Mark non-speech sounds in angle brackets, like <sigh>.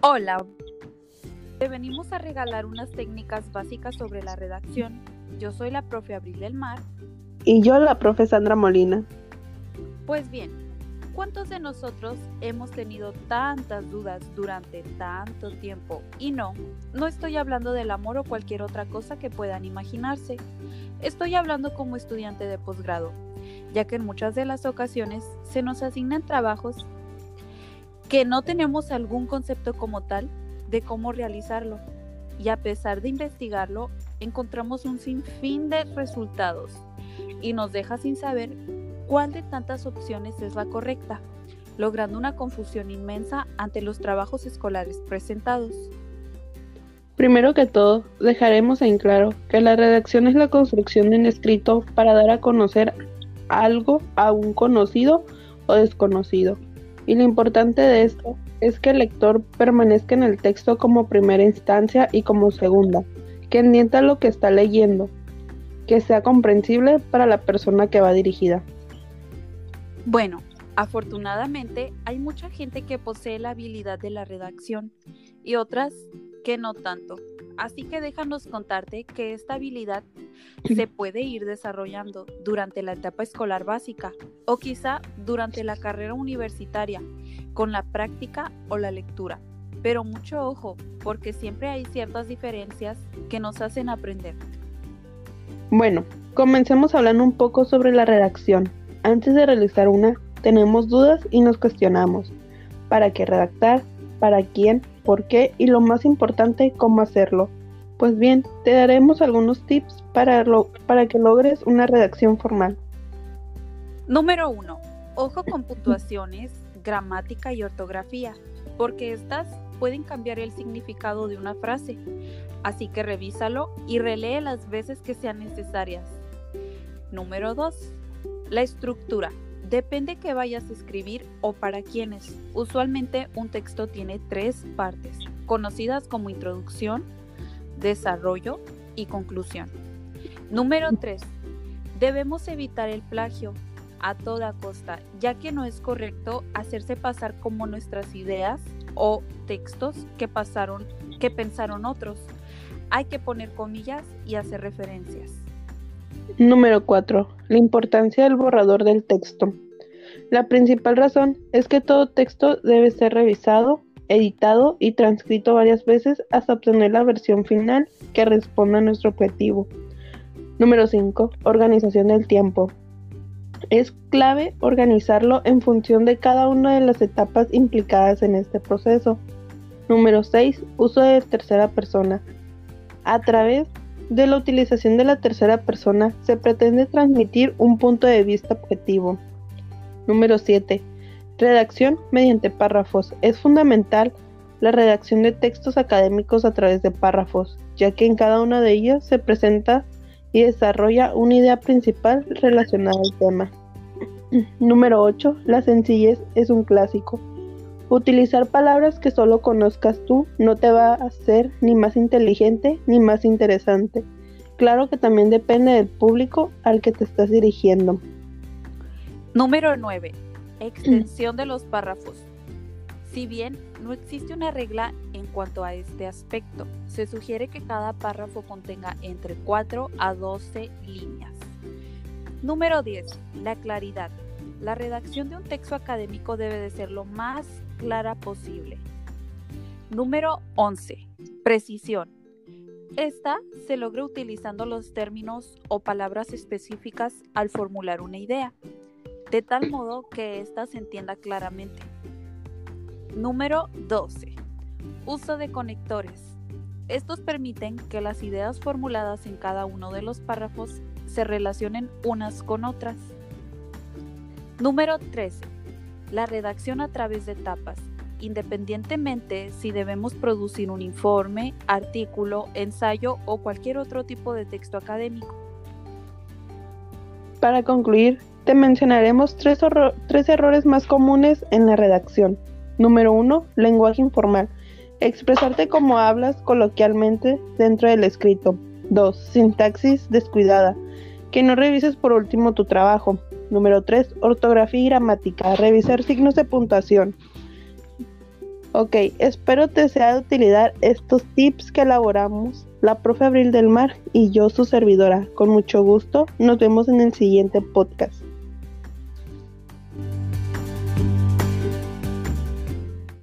Hola, te venimos a regalar unas técnicas básicas sobre la redacción. Yo soy la profe Abril del Mar. Y yo la profe Sandra Molina. Pues bien, ¿cuántos de nosotros hemos tenido tantas dudas durante tanto tiempo? Y no, no estoy hablando del amor o cualquier otra cosa que puedan imaginarse. Estoy hablando como estudiante de posgrado, ya que en muchas de las ocasiones se nos asignan trabajos que no tenemos algún concepto como tal de cómo realizarlo. Y a pesar de investigarlo, encontramos un sinfín de resultados y nos deja sin saber cuál de tantas opciones es la correcta, logrando una confusión inmensa ante los trabajos escolares presentados. Primero que todo, dejaremos en claro que la redacción es la construcción de un escrito para dar a conocer algo a un conocido o desconocido y lo importante de esto es que el lector permanezca en el texto como primera instancia y como segunda, que entienda lo que está leyendo, que sea comprensible para la persona que va dirigida. Bueno, afortunadamente hay mucha gente que posee la habilidad de la redacción y otras que no tanto. Así que déjanos contarte que esta habilidad se puede ir desarrollando durante la etapa escolar básica o quizá durante la carrera universitaria con la práctica o la lectura. Pero mucho ojo, porque siempre hay ciertas diferencias que nos hacen aprender. Bueno, comencemos hablando un poco sobre la redacción. Antes de realizar una, tenemos dudas y nos cuestionamos. ¿Para qué redactar? ¿Para quién? Por qué y lo más importante, cómo hacerlo. Pues bien, te daremos algunos tips para, que logres una redacción formal. Número 1. Ojo con puntuaciones, <laughs> gramática y ortografía, porque estas pueden cambiar el significado de una frase. Así que revísalo y relee las veces que sean necesarias. Número 2. La estructura. Depende que vayas a escribir o para quiénes. Usualmente un texto tiene tres partes, conocidas como introducción, desarrollo y conclusión. Número 3. Debemos evitar el plagio a toda costa, ya que no es correcto hacerse pasar como nuestras ideas o textos que pasaron que pensaron otros. Hay que poner comillas y hacer referencias. Número 4. La importancia del borrador del texto. La principal razón es que todo texto debe ser revisado, editado y transcrito varias veces hasta obtener la versión final que responda a nuestro objetivo. Número 5. Organización del tiempo. Es clave organizarlo en función de cada una de las etapas implicadas en este proceso. Número 6. Uso de tercera persona. A través de la utilización de la tercera persona se pretende transmitir un punto de vista objetivo. Número 7. Redacción mediante párrafos. Es fundamental la redacción de textos académicos a través de párrafos, ya que en cada uno de ellos se presenta y desarrolla una idea principal relacionada al tema. <clears throat> Número 8. La sencillez es un clásico. Utilizar palabras que solo conozcas tú no te va a hacer ni más inteligente ni más interesante. Claro que también depende del público al que te estás dirigiendo. Número 9. Extensión <clears throat> de los párrafos. Si bien no existe una regla en cuanto a este aspecto, se sugiere que cada párrafo contenga entre 4 a 12 líneas. Número 10. La claridad. La redacción de un texto académico debe de ser lo más clara posible. Número 11. Precisión. Esta se logra utilizando los términos o palabras específicas al formular una idea, de tal modo que ésta se entienda claramente. Número 12. Uso de conectores. Estos permiten que las ideas formuladas en cada uno de los párrafos se relacionen unas con otras. Número 13. La redacción a través de etapas, independientemente si debemos producir un informe, artículo, ensayo o cualquier otro tipo de texto académico. Para concluir, te mencionaremos tres, tres errores más comunes en la redacción. Número 1. Lenguaje informal. Expresarte como hablas coloquialmente dentro del escrito. 2. Sintaxis descuidada. Que no revises por último tu trabajo. Número 3. Ortografía y gramática. Revisar signos de puntuación. Ok, espero te sea de utilidad estos tips que elaboramos la profe Abril del Mar y yo, su servidora. Con mucho gusto, nos vemos en el siguiente podcast.